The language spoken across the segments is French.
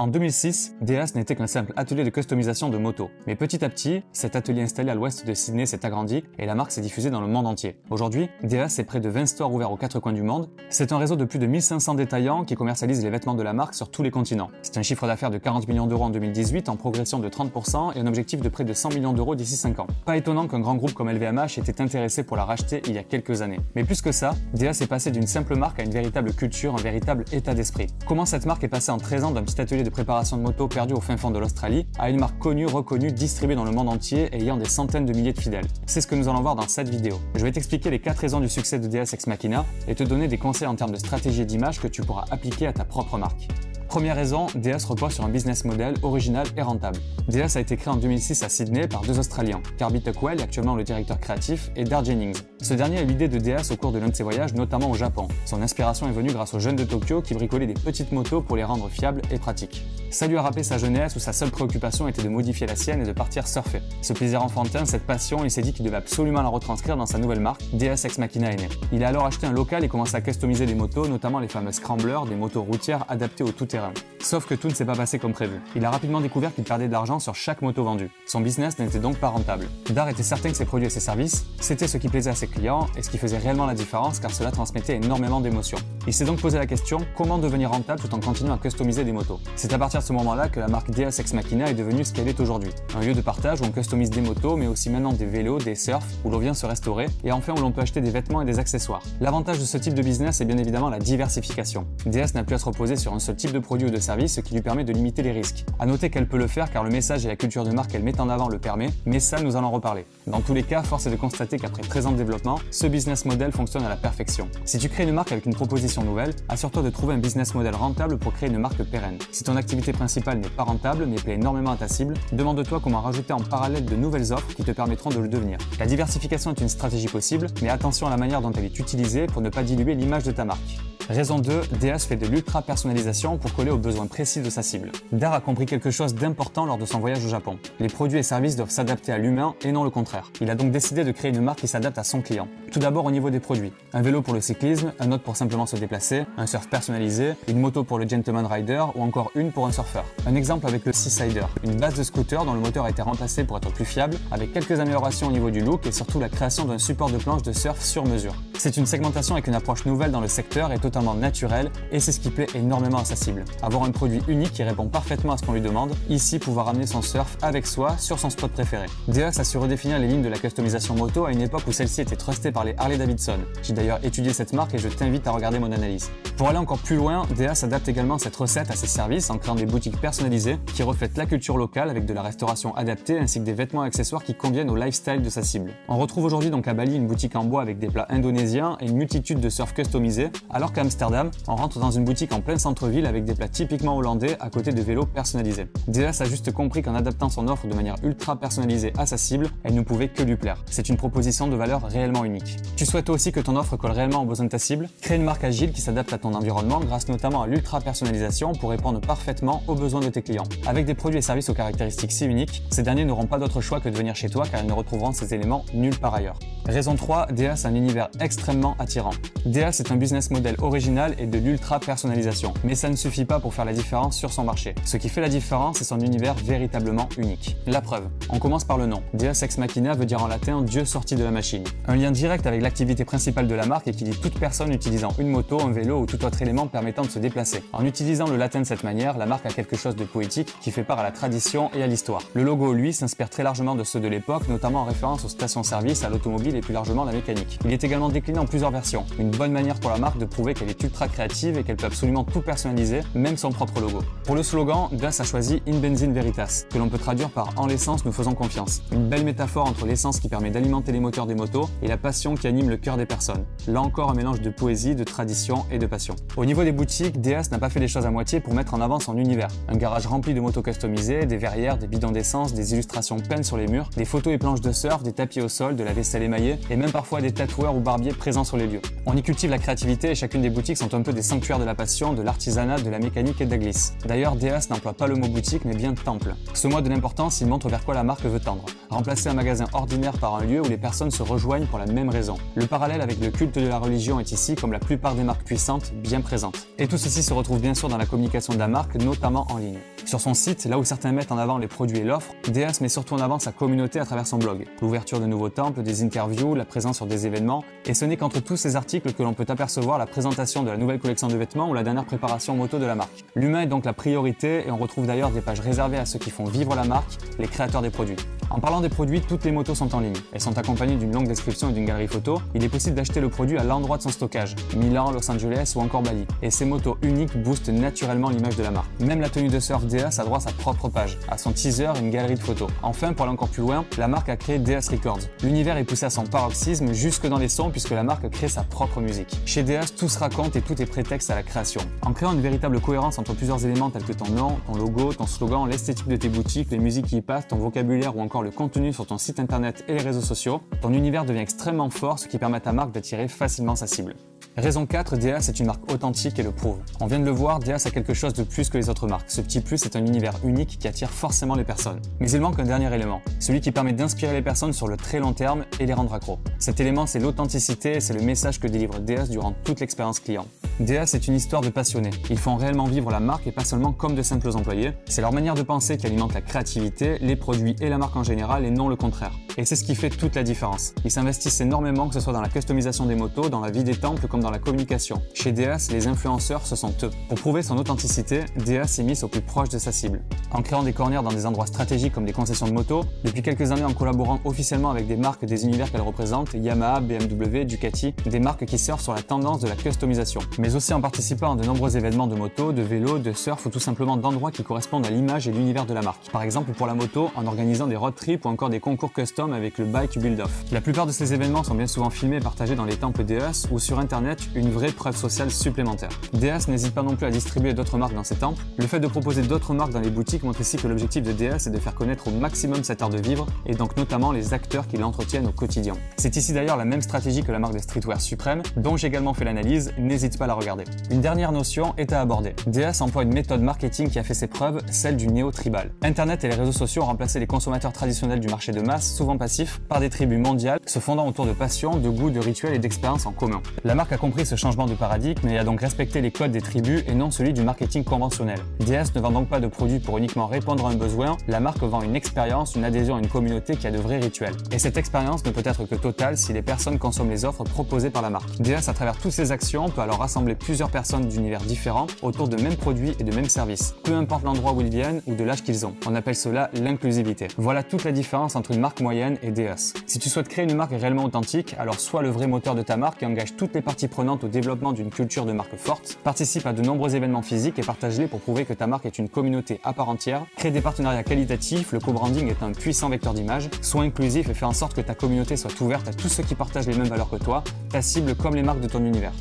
En 2006, DS n'était qu'un simple atelier de customisation de motos. Mais petit à petit, cet atelier installé à l'ouest de Sydney s'est agrandi et la marque s'est diffusée dans le monde entier. Aujourd'hui, DS est près de 20 stores ouverts aux quatre coins du monde. C'est un réseau de plus de 1500 détaillants qui commercialisent les vêtements de la marque sur tous les continents. C'est un chiffre d'affaires de 40 millions d'euros en 2018 en progression de 30% et un objectif de près de 100 millions d'euros d'ici 5 ans. Pas étonnant qu'un grand groupe comme LVMH était intéressé pour la racheter il y a quelques années. Mais plus que ça, DS est passé d'une simple marque à une véritable culture, un véritable état d'esprit. Comment cette marque est passée en 13 ans d'un petit atelier de préparation de moto perdu au fin fond de l'Australie à une marque connue, reconnue, distribuée dans le monde entier et ayant des centaines de milliers de fidèles. C'est ce que nous allons voir dans cette vidéo. Je vais t'expliquer les 4 raisons du succès de DS Ex Machina et te donner des conseils en termes de stratégie d'image que tu pourras appliquer à ta propre marque. Première raison, DS repose sur un business model original et rentable. DS a été créé en 2006 à Sydney par deux Australiens, Carby Tuckwell, actuellement le directeur créatif, et Dar Jennings. Ce dernier a eu l'idée de DS au cours de l'un de ses voyages, notamment au Japon. Son inspiration est venue grâce aux jeunes de Tokyo qui bricolaient des petites motos pour les rendre fiables et pratiques. Ça lui a rappelé sa jeunesse où sa seule préoccupation était de modifier la sienne et de partir surfer. Ce plaisir enfantin, cette passion, il s'est dit qu'il devait absolument la retranscrire dans sa nouvelle marque, DS Ex Machina est Il a alors acheté un local et commencé à customiser des motos, notamment les fameux scramblers, des motos routières adaptées au tout-terrain. Sauf que tout ne s'est pas passé comme prévu. Il a rapidement découvert qu'il perdait de l'argent sur chaque moto vendue. Son business n'était donc pas rentable. Dar était certain que ses produits et ses services, c'était ce qui plaisait à ses clients et ce qui faisait réellement la différence car cela transmettait énormément d'émotions. Il s'est donc posé la question comment devenir rentable tout en continuant à customiser des motos? C'est à partir de ce moment-là que la marque DS Ex Machina est devenue ce qu'elle est aujourd'hui. Un lieu de partage où on customise des motos mais aussi maintenant des vélos, des surfs, où l'on vient se restaurer et enfin où l'on peut acheter des vêtements et des accessoires. L'avantage de ce type de business est bien évidemment la diversification. DS n'a plus à se reposer sur un seul type de produit ou de service ce qui lui permet de limiter les risques. À noter qu'elle peut le faire car le message et la culture de marque qu'elle met en avant le permet, mais ça nous allons reparler. Dans tous les cas, force est de constater qu'après 13 ans de développement, ce business model fonctionne à la perfection. Si tu crées une marque avec une proposition nouvelle, assure-toi de trouver un business model rentable pour créer une marque pérenne. Si ton activité principale n'est pas rentable mais plaît énormément à ta cible, demande-toi comment rajouter en parallèle de nouvelles offres qui te permettront de le devenir. La diversification est une stratégie possible, mais attention à la manière dont elle est utilisée pour ne pas diluer l'image de ta marque. Raison 2, DS fait de l'ultra personnalisation pour coller aux besoins précis de sa cible. Dar a compris quelque chose d'important lors de son voyage au Japon. Les produits et services doivent s'adapter à l'humain et non le contraire. Il a donc décidé de créer une marque qui s'adapte à son client. Tout d'abord au niveau des produits. Un vélo pour le cyclisme, un autre pour simplement se déplacer, un surf personnalisé, une moto pour le gentleman rider ou encore une pour un surfeur. Un exemple avec le Seasider, une base de scooter dont le moteur a été remplacé pour être plus fiable, avec quelques améliorations au niveau du look et surtout la création d'un support de planche de surf sur mesure. C'est une segmentation avec une approche nouvelle dans le secteur et totalement naturelle et c'est ce qui plaît énormément à sa cible. Avoir un produit unique qui répond parfaitement à ce qu'on lui demande, ici pouvoir ramener son surf avec soi sur son spot préféré. DS a su redéfinir les lignes de la customisation moto à une époque où celle-ci était trustée par les Harley Davidson. J'ai d'ailleurs étudié cette marque et je t'invite à regarder mon analyse. Pour aller encore plus loin, DS adapte également cette recette à ses services en créant des boutiques personnalisées qui reflètent la culture locale avec de la restauration adaptée ainsi que des vêtements et accessoires qui conviennent au lifestyle de sa cible. On retrouve aujourd'hui donc à Bali une boutique en bois avec des plats indonésiens et une multitude de surf customisés, alors qu'à Amsterdam, on rentre dans une boutique en plein centre-ville avec des plats typiquement hollandais à côté de vélos personnalisés. DS a juste compris qu'en adaptant son offre de manière ultra personnalisée à sa cible, elle ne pouvait que lui plaire. C'est une proposition de valeur réellement unique. Tu souhaites aussi que ton offre colle réellement aux besoins de ta cible? Crée une marque agile qui s'adapte à ton environnement grâce notamment à l'ultra personnalisation pour répondre parfaitement aux besoins de tes clients. Avec des produits et services aux caractéristiques si uniques, ces derniers n'auront pas d'autre choix que de venir chez toi car ils ne retrouveront ces éléments nulle part ailleurs. Raison 3, DS a un univers extrêmement attirant. DS est un business model original et de l'ultra personnalisation, mais ça ne suffit pas pour faire la différence sur son marché. Ce qui fait la différence, c'est son univers véritablement unique. La preuve, on commence par le nom. DS Ex Machina veut dire en latin Dieu sorti de la machine. Un lien direct avec l'activité principale de la marque et qui dit toute personne utilisant une moto, un vélo ou tout autre élément permettant de se déplacer. En utilisant le latin de cette manière, la marque a quelque chose de poétique qui fait part à la tradition et à l'histoire. Le logo, lui, s'inspire très largement de ceux de l'époque, notamment en référence aux stations-service, à l'automobile et plus largement à la mécanique. Il est également décliné en plusieurs versions. Une bonne manière pour la marque de prouver qu'elle est ultra créative et qu'elle peut absolument tout personnaliser, même son propre logo. Pour le slogan, Das a choisi In Benzine Veritas, que l'on peut traduire par En l'essence, nous faisons confiance. Une belle métaphore entre l'essence qui permet d'alimenter les moteurs des motos et la passion qui anime le cœur des personnes. Là encore, un mélange de poésie, de tradition et de passion. Au niveau des boutiques, DS n'a pas fait les choses à moitié pour mettre en avant son univers. Un garage rempli de motos customisées, des verrières, des bidons d'essence, des illustrations peintes sur les murs, des photos et planches de surf, des tapis au sol, de la vaisselle émaillée et même parfois des tatoueurs ou barbiers présents sur les lieux. On y cultive la créativité et chacune des boutiques sont un peu des sanctuaires de la passion, de l'artisanat, de la mécanique et de la glisse. D'ailleurs, DS n'emploie pas le mot boutique mais bien temple. Ce mot de l'importance, il montre vers quoi la marque veut tendre. Remplacer un magasin ordinaire par un lieu où les personnes se rejoignent pour la même raison. Le parallèle avec le culte de la religion est ici, comme la plupart des marques puissantes, bien présente. Et tout ceci se retrouve bien sûr dans la communication de la marque, notamment en ligne. Sur son site, là où certains mettent en avant les produits et l'offre, DS met surtout en avant sa communauté à travers son blog. L'ouverture de nouveaux temples, des interviews, la présence sur des événements, et ce n'est qu'entre tous ces articles que l'on peut apercevoir la présentation de la nouvelle collection de vêtements ou la dernière préparation moto de la marque. L'humain est donc la priorité et on retrouve d'ailleurs des pages réservées à ceux qui font vivre la marque, les créateurs des produits. En parlant des produits, toutes les motos sont en ligne. Elles sont accompagnées d'une longue description et d'une galerie photo. Il est possible d'acheter le produit à l'endroit de son stockage, Milan, Los Angeles ou encore Bali. Et ces motos uniques boostent naturellement l'image de la marque. Même la tenue de surf DS a droit à sa propre page, à son teaser et une galerie de photos. Enfin, pour aller encore plus loin, la marque a créé DS Records. L'univers est poussé à son paroxysme jusque dans les sons puisque la marque crée sa propre musique. Chez DS, tout se raconte et tout est prétexte à la création. En créant une véritable cohérence entre plusieurs éléments tels que ton nom, ton logo, ton slogan, l'esthétique de tes boutiques, les musiques qui y passent, ton vocabulaire ou encore le contenu sur ton site internet et les réseaux sociaux, ton univers devient extrêmement fort, ce qui permet à ta marque d'attirer facilement sa cible. Raison 4, DAS est une marque authentique et le prouve. On vient de le voir, DAS a quelque chose de plus que les autres marques. Ce petit plus est un univers unique qui attire forcément les personnes. Mais il manque un dernier élément, celui qui permet d'inspirer les personnes sur le très long terme et les rendre accros. Cet élément, c'est l'authenticité et c'est le message que délivre DS durant toute l'expérience client. DS est une histoire de passionnés. Ils font réellement vivre la marque et pas seulement comme de simples employés. C'est leur manière de penser qui alimente la créativité, les produits et la marque en général et non le contraire. Et c'est ce qui fait toute la différence. Ils s'investissent énormément que ce soit dans la customisation des motos, dans la vie des temples comme dans la communication. Chez DS, les influenceurs, ce sont eux. Pour prouver son authenticité, DS s'est mis au plus proche de sa cible. En créant des corners dans des endroits stratégiques comme des concessions de motos, depuis quelques années en collaborant officiellement avec des marques des univers qu'elles représentent, Yamaha, BMW, Ducati, des marques qui surfent sur la tendance de la customisation, mais aussi en participant à de nombreux événements de moto, de vélo, de surf ou tout simplement d'endroits qui correspondent à l'image et l'univers de la marque. Par exemple pour la moto, en organisant des road trips ou encore des concours custom avec le Bike Build Off. La plupart de ces événements sont bien souvent filmés et partagés dans les temples DS ou sur internet, une vraie preuve sociale supplémentaire. DS n'hésite pas non plus à distribuer d'autres marques dans ses temples. Le fait de proposer d'autres marques dans les boutiques montre ici que l'objectif de DS est de faire connaître au maximum cet art de vivre et donc notamment les acteurs qui l'entretiennent au quotidien. C'est ici d'ailleurs la même stratégie que la marque de streetwear suprême, dont j'ai également fait l'analyse, n'hésite pas à la regarder. Une dernière notion est à aborder. DS emploie une méthode marketing qui a fait ses preuves, celle du néo-tribal. Internet et les réseaux sociaux ont remplacé les consommateurs traditionnels du marché de masse, souvent passifs, par des tribus mondiales se fondant autour de passions, de goûts, de rituels et d'expériences en commun. La marque a compris ce changement de paradigme et a donc respecté les codes des tribus et non celui du marketing conventionnel. DS ne vend donc pas de produits pour uniquement répondre à un besoin, la marque vend une expérience, une adhésion à une communauté qui a de vrais rituels. Et cette expérience ne peut être que totale si les personnes consomment les offres proposées par la marque. DS, à travers toutes ces actions, peut alors rassembler plusieurs personnes d'univers différents autour de mêmes produits et de mêmes services, peu importe l'endroit où ils viennent ou de l'âge qu'ils ont. On appelle cela l'inclusivité. Voilà toute la différence entre une marque moyenne et DS. Si tu souhaites créer une marque réellement authentique, alors sois le vrai moteur de ta marque et engage toutes les parties prenantes au développement d'une culture de marque forte, participe à de nombreux événements physiques et partage-les pour prouver que ta marque est une communauté à part entière, crée des partenariats qualitatifs, le co-branding est un puissant vecteur d'image, sois inclusif et fais en sorte que ta communauté soit ouverte à tous ceux qui partagent les mêmes valeurs que toi, ta cible comme les marques de ton univers.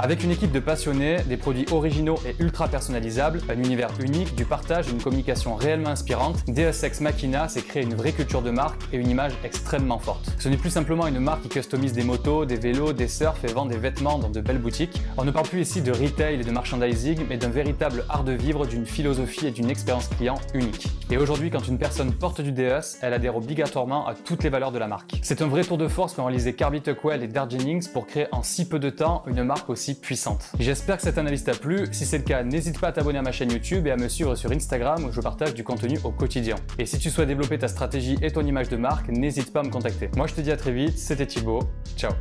Avec une équipe de passionnés, des produits originaux et ultra personnalisables, un univers unique, du partage et une communication réellement inspirante, DSX Machina s'est créé une vraie culture de marque et une image extrêmement forte. Ce n'est plus simplement une marque qui customise des motos, des vélos, des surfs et vend des vêtements dans de belles boutiques. On ne parle plus ici de retail et de merchandising, mais d'un véritable art de vivre, d'une philosophie et d'une expérience client unique. Et aujourd'hui, quand une personne porte du DS, elle adhère obligatoirement à toutes les valeurs de la marque. C'est un vrai tour de force qu'ont réalisé Carby Tuckwell et Dar Jennings pour créer en si peu de temps une marque puissante. J'espère que cette analyse t'a plu. Si c'est le cas, n'hésite pas à t'abonner à ma chaîne YouTube et à me suivre sur Instagram où je partage du contenu au quotidien. Et si tu souhaites développer ta stratégie et ton image de marque, n'hésite pas à me contacter. Moi je te dis à très vite, c'était Thibaut. Ciao